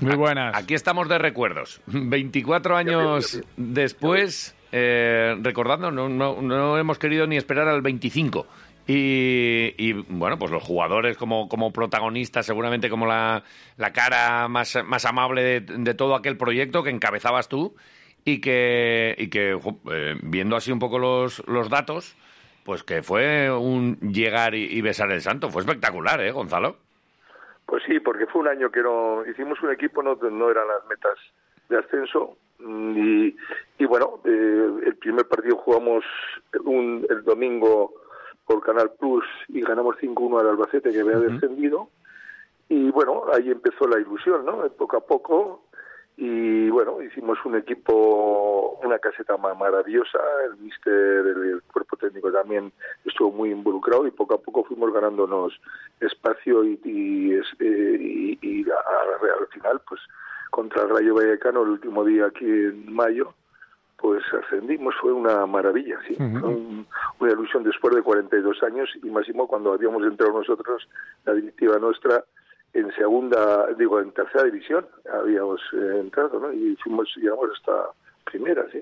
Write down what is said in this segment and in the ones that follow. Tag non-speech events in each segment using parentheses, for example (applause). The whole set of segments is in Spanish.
Muy buenas. Aquí estamos de recuerdos. (laughs) 24 años después, eh, recordando, no, no, no, hemos querido ni esperar al 25. Y, y, bueno, pues los jugadores como, como protagonistas, seguramente como la, la cara más, más amable de, de, todo aquel proyecto que encabezabas tú y que, y que eh, viendo así un poco los, los datos, pues que fue un llegar y, y besar el santo. Fue espectacular, ¿eh, Gonzalo? Pues sí, porque fue un año que no hicimos un equipo, no, no eran las metas de ascenso y, y bueno, eh, el primer partido jugamos un, el domingo por Canal Plus y ganamos 5-1 al Albacete que había uh -huh. descendido y bueno, ahí empezó la ilusión, ¿no? Poco a poco y bueno, hicimos un equipo, una caseta maravillosa, el mister, el, cuerpo técnico también estuvo muy involucrado y poco a poco fuimos ganándonos espacio y, y, y, y a, a, al final, pues contra el Rayo Vallecano el último día aquí en mayo, pues ascendimos, fue una maravilla, sí, uh -huh. un, una ilusión después de 42 años y máximo cuando habíamos entrado nosotros, la directiva nuestra, en segunda, digo, en tercera división habíamos eh, entrado, ¿no? Y fuimos, llegamos hasta primera, sí.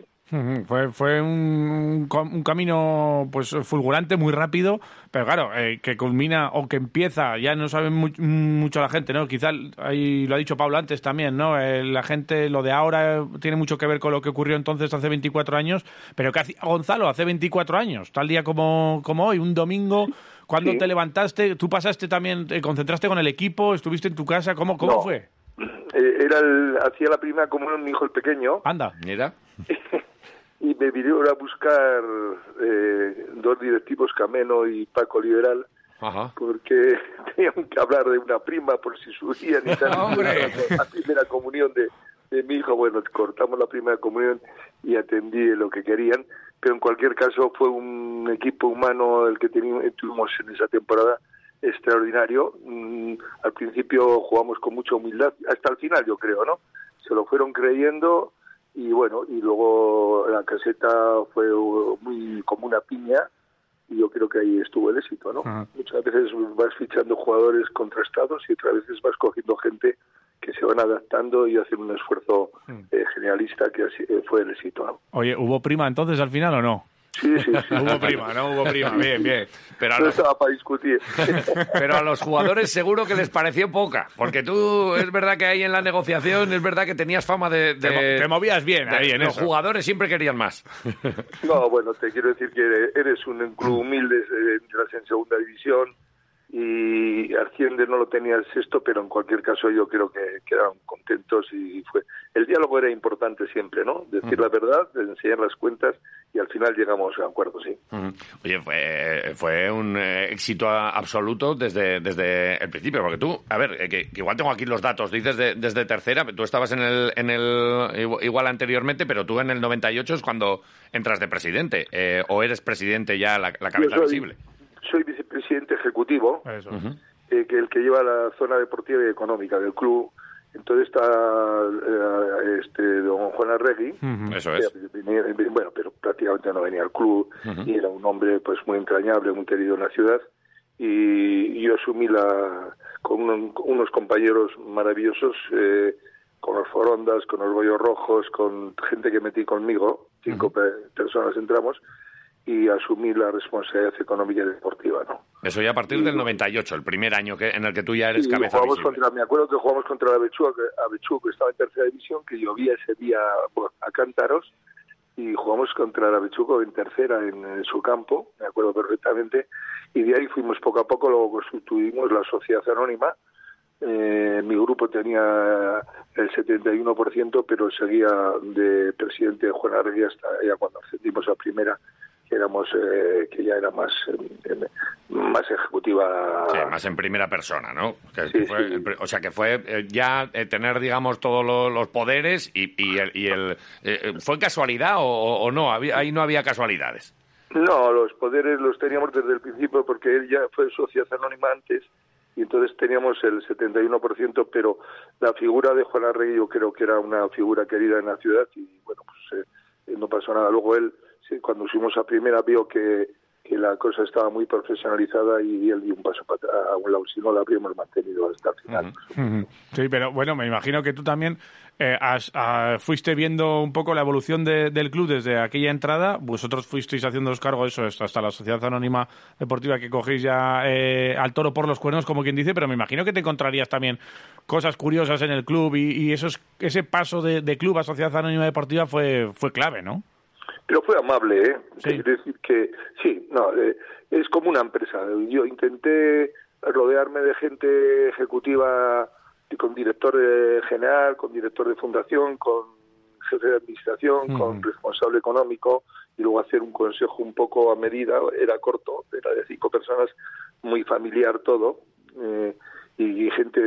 Fue, fue un, un, camino pues fulgurante, muy rápido, pero claro, eh, que culmina o que empieza, ya no sabe mu mucho la gente, ¿no? Quizá, ahí lo ha dicho Pablo antes también, ¿no? Eh, la gente, lo de ahora tiene mucho que ver con lo que ocurrió entonces hace 24 años, pero que hacía Gonzalo hace 24 años, tal día como, como hoy, un domingo... ¿Cuándo sí. te levantaste? ¿Tú pasaste también, te concentraste con el equipo? ¿Estuviste en tu casa? ¿Cómo, cómo no. fue? Eh, era el, hacía la primera comunión mi hijo el pequeño. Anda, mira. (laughs) y me vinieron a buscar eh, dos directivos, Cameno y Paco Liberal, Ajá. porque (laughs) tenían que hablar de una prima por si subían y tal. (laughs) ¡Hombre! La primera comunión de, de mi hijo, bueno, cortamos la primera comunión y atendí lo que querían, pero en cualquier caso fue un equipo humano el que tuvimos en esa temporada extraordinario. Mm, al principio jugamos con mucha humildad, hasta el final yo creo, ¿no? Se lo fueron creyendo y bueno, y luego la caseta fue muy como una piña y yo creo que ahí estuvo el éxito, ¿no? Ajá. Muchas veces vas fichando jugadores contrastados y otras veces vas cogiendo gente que se van adaptando y hacen un esfuerzo eh, generalista que así, eh, fue el éxito. Oye, ¿hubo prima entonces al final o no? Sí, sí, sí. (laughs) Hubo prima, ¿no? Hubo prima, bien, bien. Pero a no los... estaba para discutir. (laughs) Pero a los jugadores seguro que les pareció poca, porque tú, es verdad que ahí en la negociación, es verdad que tenías fama de... de te, te, movías bien de, ahí en Los eso. jugadores siempre querían más. No, bueno, te quiero decir que eres un club humilde, entras en segunda división, y Asciende no lo tenía el sexto, pero en cualquier caso yo creo que quedaron contentos y fue el diálogo era importante siempre, ¿no? Decir uh -huh. la verdad, enseñar las cuentas y al final llegamos a acuerdo, sí. Uh -huh. Oye, fue, fue un eh, éxito absoluto desde, desde el principio, porque tú, a ver, eh, que, que, igual tengo aquí los datos, dices de, desde tercera, tú estabas en el, en el igual anteriormente, pero tú en el 98 es cuando entras de presidente, eh, o eres presidente ya la, la cabeza soy, visible soy vicepresidente ejecutivo, Eso. Uh -huh. eh, que el que lleva la zona deportiva y económica del club. Entonces está eh, este don Juan Arregui, uh -huh. eso es. Eh, bueno, pero prácticamente no venía al club uh -huh. y era un hombre pues muy entrañable, muy querido en la ciudad. Y, y yo asumí la con, un, con unos compañeros maravillosos, eh, con los Forondas, con los Bollos Rojos, con gente que metí conmigo, cinco personas entramos, y asumir la responsabilidad económica y deportiva, ¿no? Eso ya a partir y, del 98, el primer año que, en el que tú ya eres cabeza jugamos contra, Me acuerdo que jugamos contra la Abechú, que estaba en tercera división, que llovía ese día a cántaros, y jugamos contra la Bechuco en tercera en, en, su campo, me acuerdo perfectamente, y de ahí fuimos poco a poco, luego constituimos la sociedad anónima, eh, mi grupo tenía el 71%, pero seguía de presidente Juan Arregui hasta ya cuando ascendimos a primera, éramos eh, que ya era más más ejecutiva. Más en primera persona no o sea que fue eh, ya eh, tener digamos todos los, poderes y, y el, y el fue casualidad o, no ahí no había casualidades. No los poderes los teníamos desde el principio porque él ya fue sociedad anónima antes y entonces teníamos el 71%, pero la figura de Juan Arregui yo creo que era una figura querida en la ciudad y bueno, pues no pasó nada. Luego él sí, cuando fuimos a primera vio que, que la cosa estaba muy profesionalizada y él dio un paso para atrás a un lado, si no la habríamos mantenido hasta el final. Sí, pero bueno, me imagino que tú también eh, fuiste viendo un poco la evolución del club desde aquella entrada, vosotros fuisteis haciendo los cargos, eso, hasta la Sociedad Anónima Deportiva que cogéis ya eh, al toro por los cuernos, como quien dice, pero me imagino que te encontrarías también cosas curiosas en el club y, y esos, ese paso de, de club a Sociedad Anónima Deportiva fue, fue clave, ¿no? Pero fue amable, ¿eh? Es decir, que sí, no, eh, es como una empresa. Yo intenté rodearme de gente ejecutiva, con director general, con director de fundación, con jefe de administración, con responsable económico, y luego hacer un consejo un poco a medida, era corto, era de cinco personas, muy familiar todo, eh, y, gente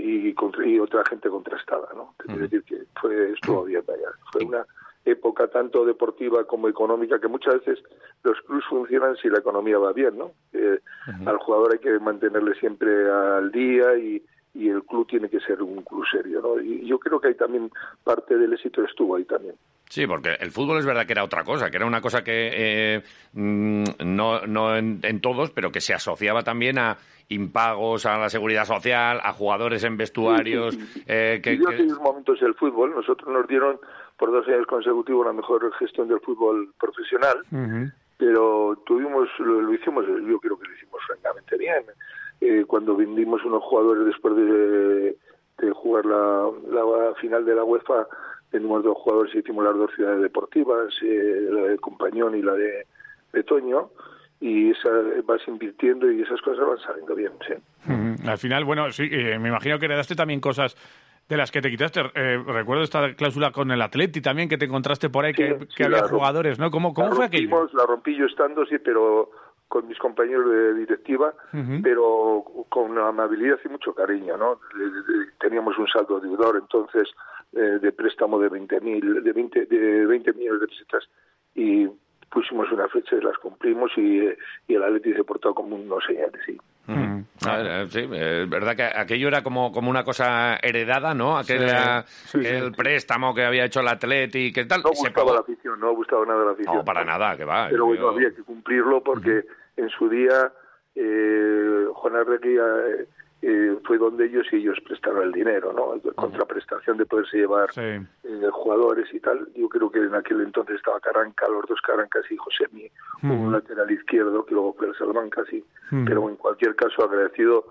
y, y, otra gente contrastada, ¿no? Es decir, que fue, estuvo bien, vaya, fue una época tanto deportiva como económica, que muchas veces los clubes funcionan si la economía va bien, ¿no? Eh, al jugador hay que mantenerle siempre al día y, y el club tiene que ser un club serio, ¿no? Y yo creo que hay también parte del éxito estuvo ahí también. Sí, porque el fútbol es verdad que era otra cosa, que era una cosa que eh, mm, no, no en, todos, pero que se asociaba también a impagos, a la seguridad social, a jugadores en vestuarios. Eh, que, yo que... momentos del fútbol, nosotros nos dieron por dos años consecutivos la mejor gestión del fútbol profesional, pero tuvimos, lo, hicimos, yo creo que lo hicimos francamente bien. Eh, cuando vendimos unos jugadores después de, de jugar la, la, final de la UEFA, tenemos dos jugadores y hicimos las dos ciudades deportivas, eh, la de Compañón y la de, de Toño y esa, vas invirtiendo y esas cosas van saliendo bien, sí. Al final, bueno, sí, eh, me imagino que heredaste también cosas de las que te quitaste. Eh, recuerdo esta cláusula con el Atleti también, que te encontraste por ahí, que, había jugadores, ¿no? ¿Cómo, cómo fue aquello? La rompí yo estando, sí, pero con mis compañeros de directiva, pero con amabilidad y mucho cariño, ¿no? Teníamos un saldo deudor, entonces, eh, de préstamo de 20.000, de 20, de 20 millones de pesetas, y pusimos una fecha y las cumplimos, y, y el Atleti se portó como unos señales, sí. Ah, sí, es verdad que aquello era como, como una cosa heredada, ¿no? Aquel el préstamo que había hecho el Atleti, que tal. No gustaba la afición, no gustaba nada la afición. No, para nada, que va. Pero bueno, había que cumplirlo porque en su día eh, Juan Arregui eh, eh, fue donde ellos y ellos prestaron el dinero, ¿no? Contraprestación de poderse llevar eh, jugadores y tal. Yo creo que en aquel entonces estaba Caranca, los dos Carancas y José Mi, un lateral izquierdo, que luego fue el Salman casi. Pero en cualquier caso, agradecido.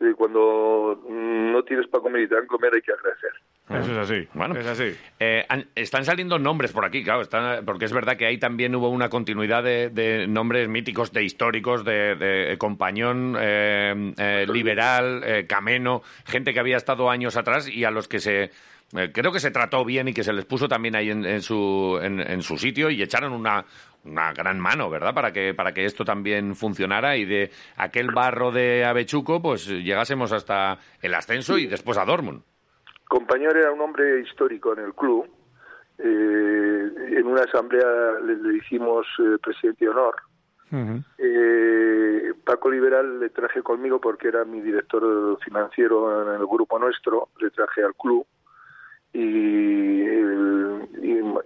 Eh, cuando no tienes para comer y te dan comer, hay que agradecer. Eso es así. Bueno, es así. Eh, están saliendo nombres por aquí, claro, están, porque es verdad que ahí también hubo una continuidad de, nombres míticos, de históricos, de, Compañón, eh, eh, Liberal, Cameno, gente que había estado años atrás y a los que se creo que se trató bien y que se les puso también ahí en, su, en, su sitio y echaron una, una gran mano, ¿verdad? Para que, para que esto también funcionara y de aquel barro de Avechuco, pues llegásemos hasta el ascenso y después a Dortmund. Compañero era un hombre histórico en el club. Eh, en una asamblea le, le hicimos eh, presidente de honor. eh, Paco Liberal le traje conmigo porque era mi director financiero en el grupo nuestro, le traje al club. Y,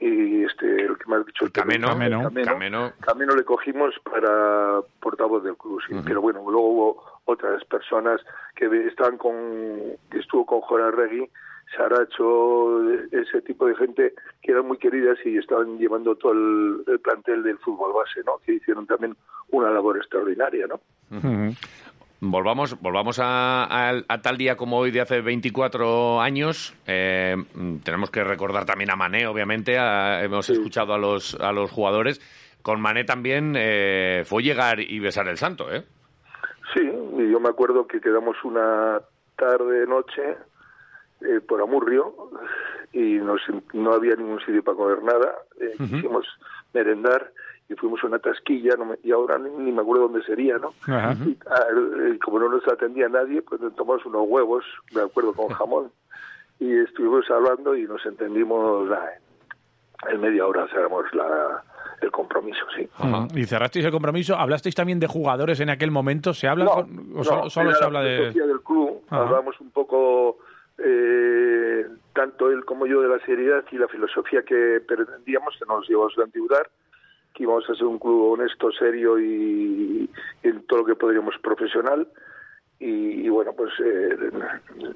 y, este el que me has dicho el Cameno, Cameno, Cameno, Cameno, le cogimos para portavoz del club sí, pero bueno luego hubo otras personas que estaban con que estuvo con Jorge Regui Saracho, ese tipo de gente que eran muy queridas y estaban llevando todo el, plantel del fútbol base, ¿no? Que hicieron también una labor extraordinaria, ¿no? Volvamos, volvamos a, tal día como hoy de hace 24 años. Eh, tenemos que recordar también a Mané, obviamente. hemos escuchado a los, a los jugadores. Con Mané también eh, fue llegar y besar el santo, ¿eh? Sí, y yo me acuerdo que quedamos una tarde, noche, eh, por Amurrio y nos, no había ningún sitio para comer nada. Eh, quisimos merendar y fuimos a una tasquilla y ahora ni, me acuerdo dónde sería, ¿no? Y, ah, como no nos atendía nadie, pues tomamos unos huevos, me acuerdo, con (laughs) jamón y estuvimos hablando y nos entendimos en media hora cerramos la, el compromiso, sí. Y cerrasteis el compromiso. ¿Hablasteis también de jugadores en aquel momento? ¿Se habla o solo, se habla de...? del club, hablamos un poco, eh, tanto él como yo, de la seriedad y la filosofía que pretendíamos, que nos llevamos a endeudar, que íbamos a ser un club honesto, serio y, en todo lo que podríamos profesional. Y, bueno, pues eh,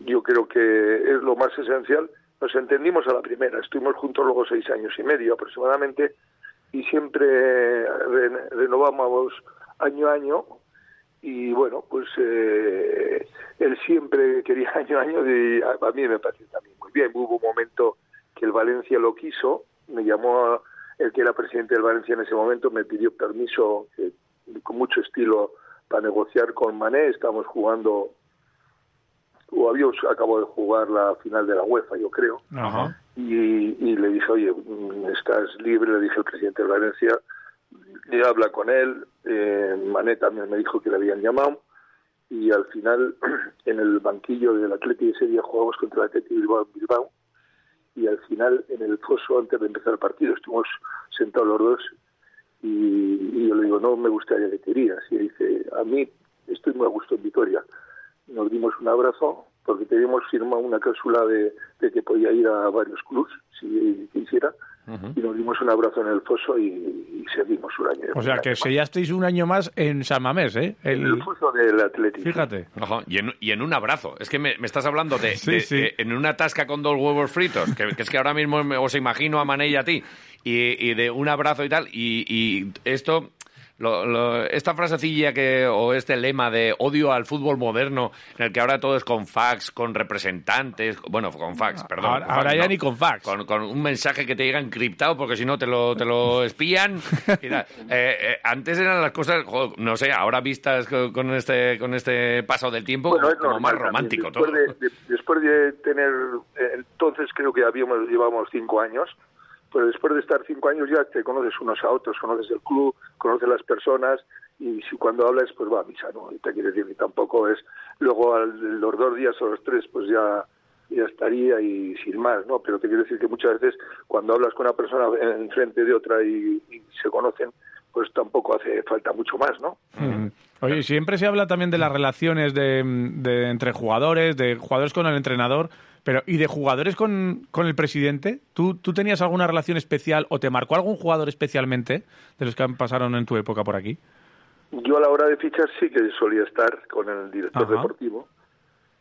yo creo que es lo más esencial. Nos entendimos a la primera, estuvimos juntos luego seis años y medio aproximadamente y siempre renovamos año a año y bueno, pues eh, él siempre quería (laughs) año a año y a, mí me pareció también muy bien. Hubo un momento que el Valencia lo quiso, me llamó el que era presidente del Valencia en ese momento, me pidió permiso con mucho estilo para negociar con Mané, estábamos jugando o habíamos acabado de jugar la final de la UEFA, yo creo. Y, le dije, oye, mm, estás libre, le dije al presidente de Valencia, y habla con él, eh, Mané también me dijo que le habían llamado, y al final, (clears throat) en el banquillo del Atlético ese día jugamos contra el Atlético Bilbao, Bilbao, y al final, en el foso, antes de empezar el partido, estuvimos sentados los dos, y, yo le digo, no me gustaría que te irías, y dice, a mí estoy muy a gusto en Vitoria, nos dimos un abrazo porque teníamos firmado una cláusula de, que podía ir a varios clubs si quisiera y nos dimos un abrazo en el foso y, seguimos un año. O sea, que sellasteis un año más en San Mamés, ¿eh? El, el foso del Atlético. Fíjate. y, en, y, en, un abrazo. Es que me, estás hablando (laughs) de, en una tasca con dos huevos fritos, que, es que ahora mismo os imagino a Mané y a ti, y, de un abrazo y tal, y esto lo, esta frasecilla que, o este lema de odio al fútbol moderno, en el que ahora todo es con fax, con representantes, bueno, con fax, perdón. Ahora, ya ni con fax. Con, un mensaje que te llega encriptado porque si no te lo, te lo (laughs) espían. Eh, eh, antes eran las cosas, no sé, ahora vistas con este, con este paso del tiempo, como más romántico después todo. De, después de tener, eh, entonces creo que habíamos, llevamos cinco años, pero después de estar cinco años ya te conoces unos a otros, conoces el club, conoces las personas y si cuando hablas pues va a misa, ¿no? Y te quiere decir que tampoco es luego los dos días o los tres pues ya ya estaría y sin más, ¿no? Pero te quiero decir que muchas veces cuando hablas con una persona en frente de otra y, se conocen, pues tampoco hace falta mucho más, ¿no? Mm. Oye, siempre se habla también de las relaciones de, de, entre jugadores, de jugadores con el entrenador. Pero, ¿y de jugadores con, con el presidente? ¿Tú, ¿Tú tenías alguna relación especial o te marcó algún jugador especialmente de los que pasaron en tu época por aquí? Yo a la hora de fichar sí que solía estar con el director deportivo,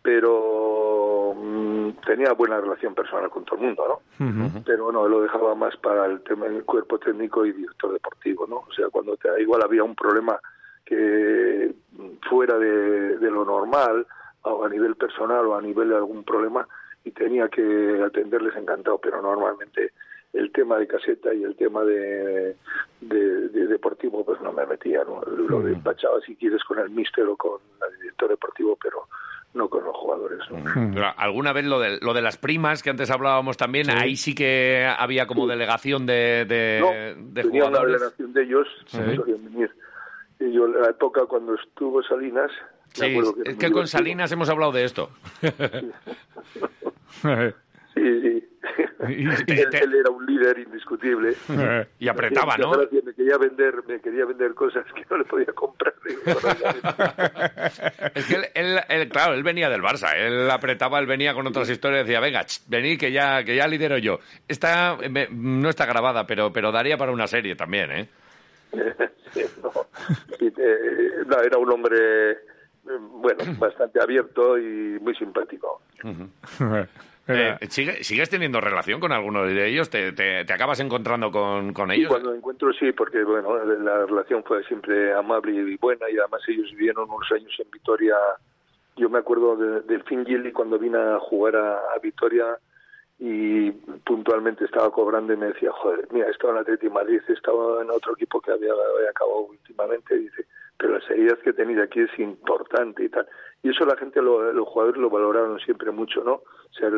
pero mm, tenía buena relación personal con todo el mundo, ¿no? Pero bueno, lo dejaba más para el tema del cuerpo técnico y director deportivo, ¿no? O sea, cuando te, igual había un problema que fuera de, de lo normal, o a nivel personal o a nivel de algún problema, y tenía que atenderles encantado, pero normalmente el tema de caseta y el tema de, de, deportivo pues no me metía, ¿no? lo despachaba si quieres con el míster o con el director deportivo, pero no con los jugadores. Alguna vez lo de, lo de las primas, que antes hablábamos también, ahí sí que había como delegación de, de, de tenía una delegación de ellos, venir. Y yo, en la época cuando estuvo Salinas, Sí, es que con Salinas hemos hablado de esto. (laughs) Sí, sí. (laughs) él, era un líder indiscutible. (laughs) y apretaba, ¿no? Me quería vender, me quería vender cosas que no le podía comprar. (laughs) es que él, claro, él venía del Barça. Él apretaba, él venía con otras historias. Decía, venga, venid que ya, que ya lidero yo. Esta no está grabada, pero, pero daría para una serie también, ¿eh? eh no, era un hombre bueno, (clears throat) bastante abierto y muy simpático. (laughs) Eh, ¿Sigues teniendo relación con alguno de ellos? ¿Te, te, acabas encontrando con, con ellos? cuando encuentro sí, porque bueno, la relación fue siempre amable y buena y además ellos vivieron unos años en Vitoria. Yo me acuerdo del fin Gilly cuando vine a jugar a, Vitoria y puntualmente estaba cobrando y me decía, joder, mira, estaba en Atlético Madrid, estaba en otro equipo que había, había acabado últimamente y dice, pero las heridas que he tenido aquí es importante y tal. Y eso la gente, los jugadores lo valoraron siempre mucho, ¿no? O sea,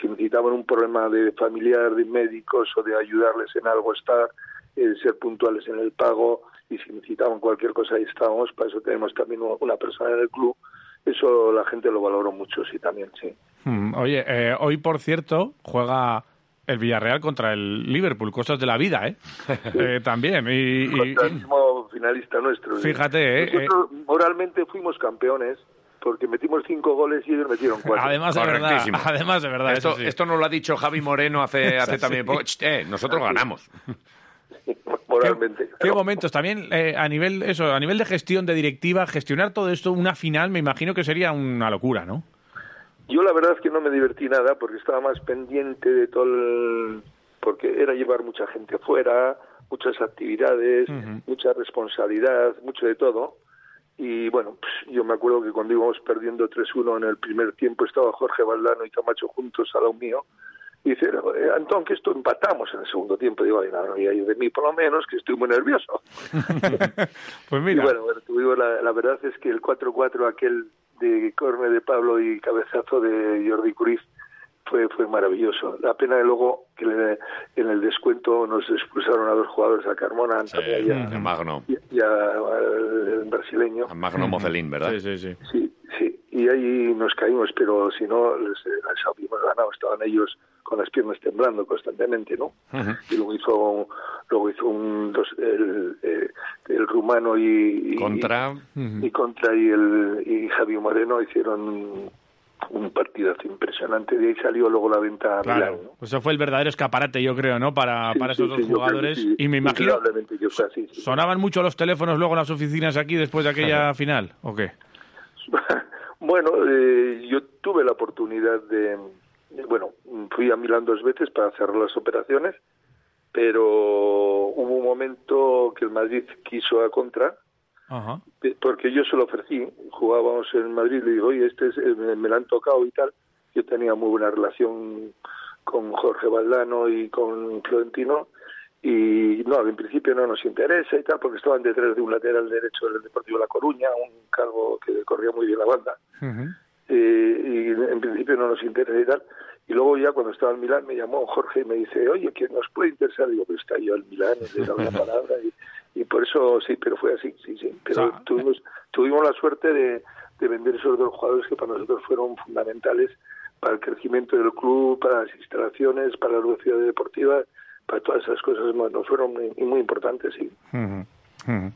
si necesitaban un problema de familiar, de médicos o de ayudarles en algo estar, eh, ser puntuales en el pago y si necesitaban cualquier cosa ahí estábamos, para eso tenemos también una persona en el club. Eso la gente lo valoró mucho, sí, también, sí. Hmm, oye, eh, hoy, por cierto, juega el Villarreal contra el Liverpool, cosas de la vida, ¿eh? (laughs) eh también. Y, y, el último finalista nuestro. Fíjate, ¿eh? Nosotros moralmente fuimos campeones porque metimos cinco goles y ellos metieron cuatro. Además de verdad, además de verdad. Esto, esto nos lo ha dicho Javi Moreno hace, (laughs) hace también poco. Eh, nosotros ganamos. (laughs) Moralmente. ¿Qué, momentos? También eh, a nivel eso, a nivel de gestión de directiva, gestionar todo esto, una final, me imagino que sería una locura, ¿no? Yo la verdad es que no me divertí nada porque estaba más pendiente de todo el... porque era llevar mucha gente fuera, muchas actividades, mucha responsabilidad, mucho de todo. Y bueno, pues, yo me acuerdo que cuando íbamos perdiendo 3-1 en el primer tiempo estaba Jorge Valdano y Camacho juntos al lado mío. Y dice, eh, Antón, que esto empatamos en el segundo tiempo. Digo, no, y de mí por lo menos, que estoy muy nervioso. (laughs) pues mira. Y bueno, la, la verdad es que el 4-4, aquel de corne de Pablo y cabezazo de Jordi Cruz fue fue maravilloso. La pena de luego que en el descuento nos expulsaron a dos jugadores, a Carmona Antonio y, a, Magno. y, al brasileño. A Magno Mocelín, ¿verdad? Sí, sí, sí. Sí, sí. Y ahí nos caímos, pero si no, les, les habíamos ganado. Estaban ellos con las piernas temblando constantemente, ¿no? Y luego hizo, luego hizo un, dos, el, eh, el, rumano y, contra y, contra y el y Javier Moreno hicieron un partidazo impresionante. De ahí salió luego la venta a claro. Pues eso fue el verdadero escaparate, yo creo, ¿no? Para, para esos dos jugadores. y me imagino. ¿Sonaban mucho los teléfonos luego en las oficinas aquí después de aquella final? ¿O qué? (laughs) bueno, eh, yo tuve la oportunidad de bueno, fui a Milán dos veces para cerrar las operaciones, pero hubo un momento que el Madrid quiso a contra, porque yo se lo ofrecí, jugábamos en Madrid, le digo, oye, este es, eh, me, lo han tocado y tal, yo tenía muy buena relación con Jorge Valdano y con Florentino, y no, en principio no nos interesa y tal, porque estaban detrás de un lateral derecho del Deportivo La Coruña, un cargo que corría muy bien la banda. Eh, y en principio no nos interesa y tal. Y luego ya cuando estaba en Milán me llamó Jorge y me dice, oye, que nos puede interesar. Digo, pero está yo en Milán, le da una (laughs) palabra. Y, y, por eso sí, pero fue así, sí, sí. Pero tuvimos, tuvimos la suerte de, de vender esos dos jugadores que para nosotros fueron fundamentales para el crecimiento del club, para las instalaciones, para la velocidad deportiva, para todas esas cosas, nos fueron muy, muy importantes, sí.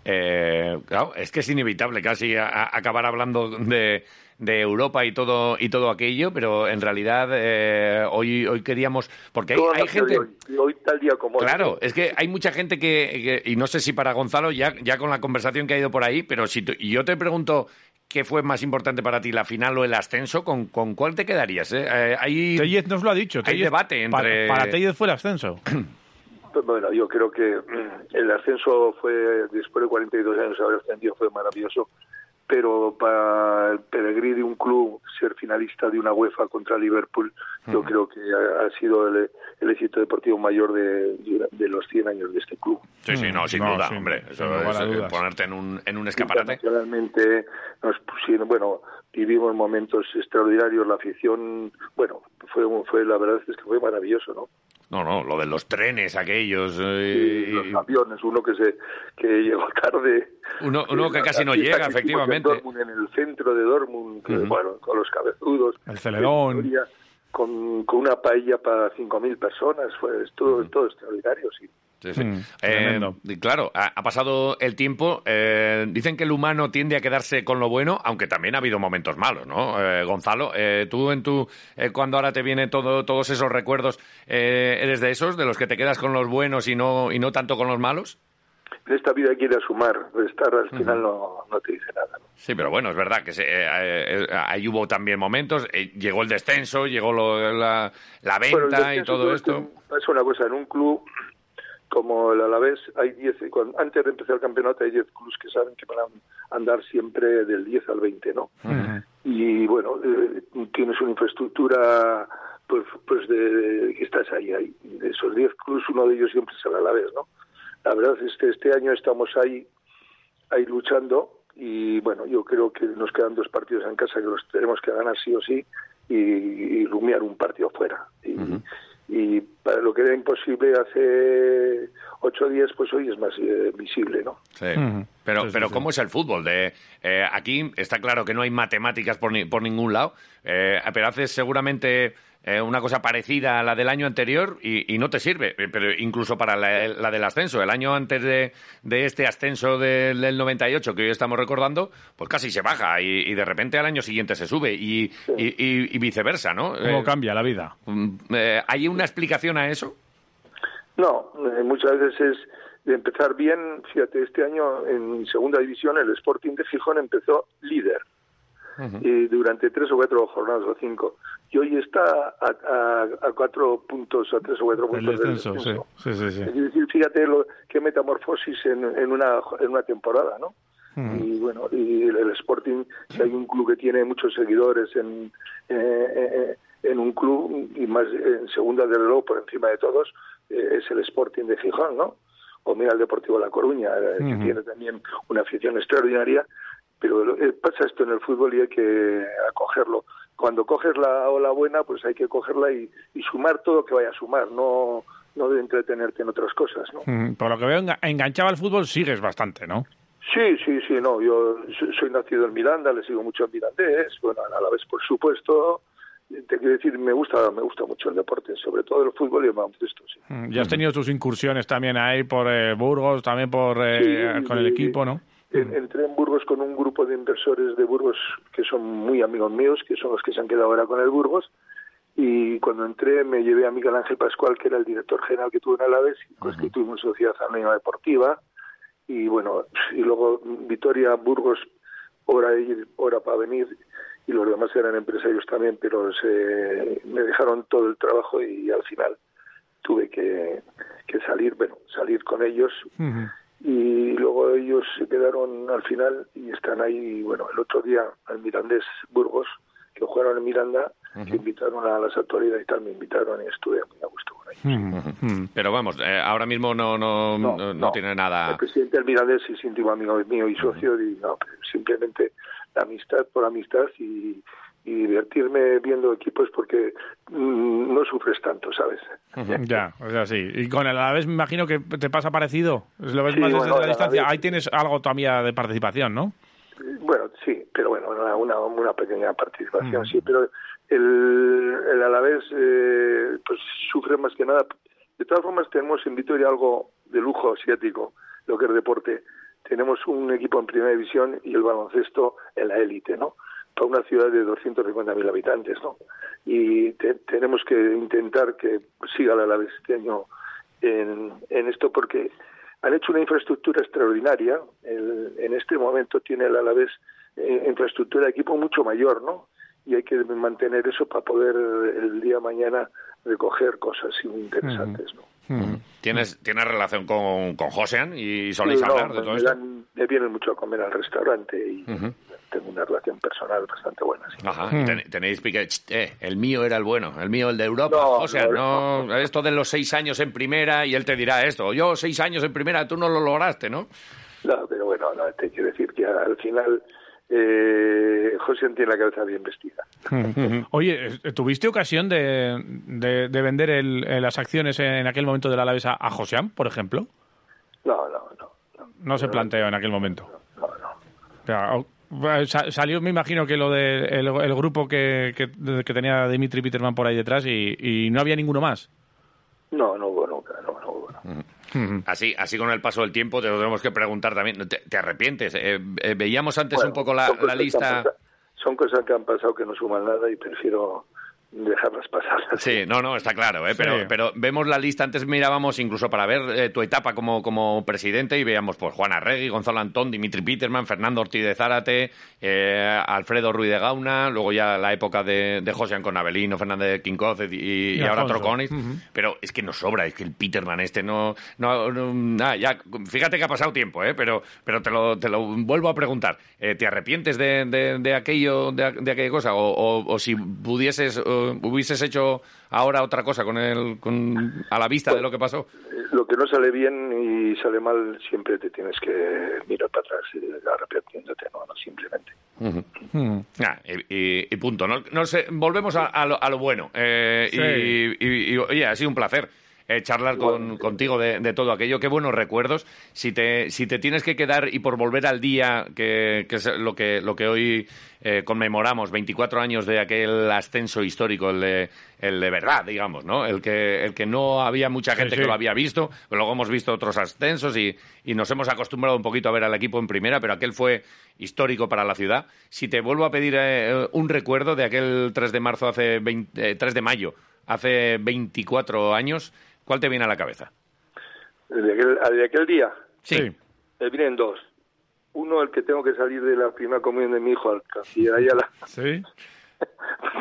Eh, claro, es que es inevitable casi acabar hablando de, de, Europa y todo y todo aquello, pero en realidad eh, hoy hoy queríamos porque hay, gente hoy, tal día como claro, es que hay mucha gente que, y no sé si para Gonzalo ya ya con la conversación que ha ido por ahí, pero si y yo te pregunto ¿Qué fue más importante para ti, la final o el ascenso? ¿Con, con cuál te quedarías? Eh? eh hay, Tellez nos lo ha dicho. Hay debate entre... Para, para Tellez fue el ascenso. (clears throat) Bueno, yo creo que mm, el ascenso fue, después de 42 años haber ascendido, fue maravilloso, pero para el peregrí de un club ser finalista de una UEFA contra Liverpool, yo creo que ha, sido el, éxito deportivo mayor de, de, los 100 años de este club. Sí, sí, no, sin duda, hombre. Eso es, eh, ponerte en un, en un escaparate. Realmente nos pusieron, bueno, vivimos momentos extraordinarios, la afición, bueno, fue, fue la verdad es que fue maravilloso, ¿no? No, no, lo de los trenes aquellos. Eh, los aviones, uno que se que llegó tarde. Uno, uno que casi no llega, efectivamente. En, el centro de Dortmund, bueno, con los cabezudos. El celedón. Con, con una paella para 5.000 personas, fue todo, todo extraordinario, sí. Mm, eh, claro, ha, pasado el tiempo. Eh, dicen que el humano tiende a quedarse con lo bueno, aunque también ha habido momentos malos, ¿no? Eh, Gonzalo, tú en tu cuando ahora te vienen todo, todos esos recuerdos, ¿eres de esos, de los que te quedas con los buenos y no y no tanto con los malos? En esta vida quiere sumar, estar al final no, te dice nada. Sí, pero bueno, es verdad que ahí hubo también momentos, llegó el descenso, llegó la, venta y todo esto. Es una cosa, en un club como el Alavés, hay 10, antes de empezar el campeonato hay 10 clubes que saben que van a andar siempre del 10 al 20, ¿no? Y bueno, eh, tienes una infraestructura pues, pues de, que estás ahí, ahí. De esos 10 clubes, uno de ellos siempre es el Alavés, ¿no? La verdad es que este año estamos ahí, ahí luchando y bueno, yo creo que nos quedan dos partidos en casa que los tenemos que ganar sí o sí y, rumiar un partido fuera. Y, y para lo que era imposible hace ocho días, pues hoy es más eh, visible, ¿no? Sí. Pero, pero ¿cómo es el fútbol? De, eh, aquí está claro que no hay matemáticas por, ni, por ningún lado, eh, pero haces seguramente una cosa parecida a la del año anterior y, no te sirve, pero incluso para la, del ascenso. El año antes de, este ascenso del, 98 que hoy estamos recordando, pues casi se baja y, de repente al año siguiente se sube y, y viceversa, ¿no? ¿Cómo cambia la vida? Mm, ¿Hay una explicación a eso? No, eh, muchas veces es de empezar bien. Fíjate, este año en segunda división el Sporting de Gijón empezó líder y durante tres o cuatro jornadas o cinco. Y hoy está a, cuatro puntos, a tres o cuatro puntos del descenso. Sí, sí, sí, Es decir, fíjate lo, qué metamorfosis en, en, una, en una temporada, ¿no? Y bueno, y el, Sporting, si hay un club que tiene muchos seguidores en, eh, eh, en un club y más en segunda de reloj por encima de todos, eh, es el Sporting de Gijón, ¿no? O mira el Deportivo La Coruña, eh, que tiene también una afición extraordinaria, pero eh, pasa esto en el fútbol y hay que acogerlo. Cuando coges la ola buena, pues hay que cogerla y, sumar todo lo que vaya a sumar, no no de entretenerte en otras cosas, ¿no? Por lo que veo, enganchaba al fútbol sigues bastante, ¿no? Sí, sí, sí, no, yo soy nacido en Miranda, le sigo mucho a Mirandés, bueno, a la vez por supuesto, te quiero decir, me gusta, me gusta mucho el deporte, sobre todo el fútbol y el baloncesto. Sí. Mm, ya has tenido tus incursiones también ahí por eh, Burgos, también por eh, con el equipo, ¿no? Entré en Burgos con un grupo de inversores de Burgos que son muy amigos míos, que son los que se han quedado ahora con el Burgos. Y cuando entré me llevé a Miguel Ángel Pascual, que era el director general que tuvo en Alaves, y pues que tuvimos Sociedad Anónima Deportiva. Y bueno, y luego Vitoria, Burgos, hora ir, hora para venir y los demás eran empresarios también, pero se, me dejaron todo el trabajo y al final tuve que, salir, bueno, salir con ellos. Y luego ellos se quedaron al final y están ahí, bueno, el otro día al Mirandés Burgos, que jugaron en Miranda, que invitaron a las autoridades y tal, me invitaron y estuve muy a gusto con ellos. Pero vamos, eh, ahora mismo no no, no, tiene nada... El presidente del Mirandés es íntimo amigo mío y socio, y no, simplemente amistad por amistad y, divertirme viendo equipos porque mm, no sufres tanto, ¿sabes? Ya, o sea, sí. Y con el Alavés me imagino que te pasa parecido. Lo ves más desde la distancia. Ahí tienes algo todavía de participación, ¿no? Bueno, sí, pero bueno, una, una, pequeña participación, sí, pero el, el Alavés eh, pues sufre más que nada. De todas formas, tenemos en Vitoria algo de lujo asiático, lo que es deporte tenemos un equipo en primera división y el baloncesto en la élite, ¿no? Para una ciudad de 250.000 habitantes, ¿no? Y tenemos que intentar que siga la Alavés este año en, en esto porque han hecho una infraestructura extraordinaria. en este momento tiene el Alavés eh, infraestructura de equipo mucho mayor, ¿no? Y hay que mantener eso para poder el día de mañana recoger cosas interesantes, ¿no? ¿Tienes, ¿Tienes relación con, con Josean y soléis hablar de todo esto? me vienen mucho a comer al restaurante y tengo una relación personal bastante buena. Ajá. tenéis eh, el mío era el bueno, el mío el de Europa. o sea, no, esto de los seis años en primera y él te dirá esto. Yo seis años en primera, tú no lo lograste, ¿no? No, pero bueno, no, te quiero decir que al final eh, José tiene la cabeza bien vestida. (laughs) Oye, ¿tuviste ocasión de, de, vender las acciones en aquel momento de la Alavés a, Josean, por ejemplo? No, no, no. No, se planteó en aquel momento. No, no. Oh, salió, me imagino que lo del de el, grupo que, que, tenía Dimitri Peterman por ahí detrás y, y no había ninguno más. No, no hubo nunca, no, no hubo. Así, así con el paso del tiempo te lo tenemos que preguntar también. ¿Te, arrepientes? Eh, eh, veíamos antes un poco la, la lista. son cosas que han pasado que no suman nada y prefiero dejarlas pasar. Sí, no, no, está claro, ¿eh? pero, pero vemos la lista, antes mirábamos incluso para ver eh, tu etapa como, como presidente y veíamos pues Juan Arregui, Gonzalo Antón, Dimitri Peterman, Fernando Ortiz de Zárate, eh, Alfredo Ruiz de Gauna, luego ya la época de, de José Abelino, Fernández Quincoz y, y, ahora Troconis, pero es que nos sobra, es que el Peterman este no... no, ya, fíjate que ha pasado tiempo, ¿eh? pero, pero te, lo, te lo vuelvo a preguntar, ¿te arrepientes de, de, aquello, de, aquella cosa? O, o, si pudieses hecho, hubieses hecho ahora otra cosa con el, con, a la vista de lo que pasó? Eh, lo que no sale bien y sale mal, siempre te tienes que mirar para atrás y arrepentiéndote, no, no simplemente. Ah, y, punto. No, sé, volvemos a, lo, bueno. Eh, y, y, oye, ha sido un placer. Eh, charlar con, contigo de, todo aquello. Qué buenos recuerdos. Si te, si te tienes que quedar y por volver al día, que, es lo que, lo que hoy eh, conmemoramos, 24 años de aquel ascenso histórico, el de, el de verdad, digamos, ¿no? El que, el que no había mucha gente que lo había visto, luego hemos visto otros ascensos y, y, nos hemos acostumbrado un poquito a ver al equipo en primera, pero aquel fue histórico para la ciudad. Si te vuelvo a pedir eh, un recuerdo de aquel 3 de marzo hace 3 de mayo, hace 24 años, ¿Cuál te viene a la cabeza? ¿De aquel, aquel día? Sí. Me vienen dos. Uno, el que tengo que salir de la primera comunión de mi hijo al canciller Ayala. Sí.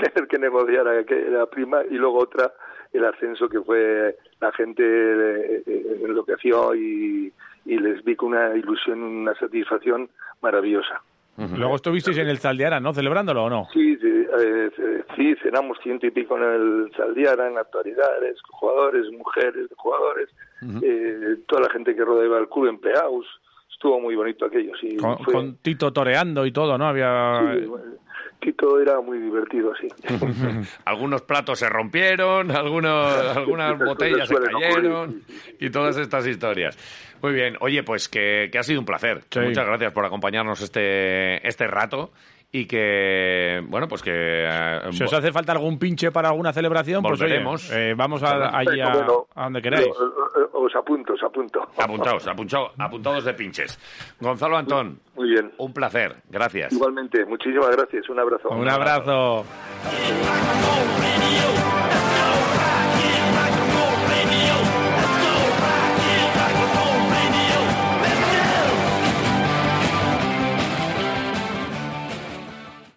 tener que negociar a la (laughs) prima. (laughs) Y luego otra, el ascenso que fue la gente enloqueció y, y les vi con una ilusión, una satisfacción maravillosa. Luego estuvisteis en el Zaldiara, ¿no? ¿Celebrándolo o no? Sí, sí, eh, sí, cenamos ciento y pico en el Zaldiara, en actualidades, jugadores, mujeres, jugadores, eh, toda la gente que rodeaba el club, empleados. Estuvo muy bonito aquello, sí. Con, Tito toreando y todo, ¿no? Había... Tito era muy divertido, sí. (laughs) algunos platos se rompieron, algunos, algunas botellas se cayeron y todas estas historias. Muy bien, oye, pues que, ha sido un placer. Muchas gracias por acompañarnos este, este rato y que, bueno, pues que... Eh, si os hace falta algún pinche para alguna celebración, pues eh, vamos a, allí a, donde queráis. os apunto, os apunto. (laughs) Apuntaos, apuntaos, apuntados de pinches. Gonzalo Antón. Muy bien. Un placer, gracias. Igualmente, muchísimas gracias, un abrazo. Un abrazo.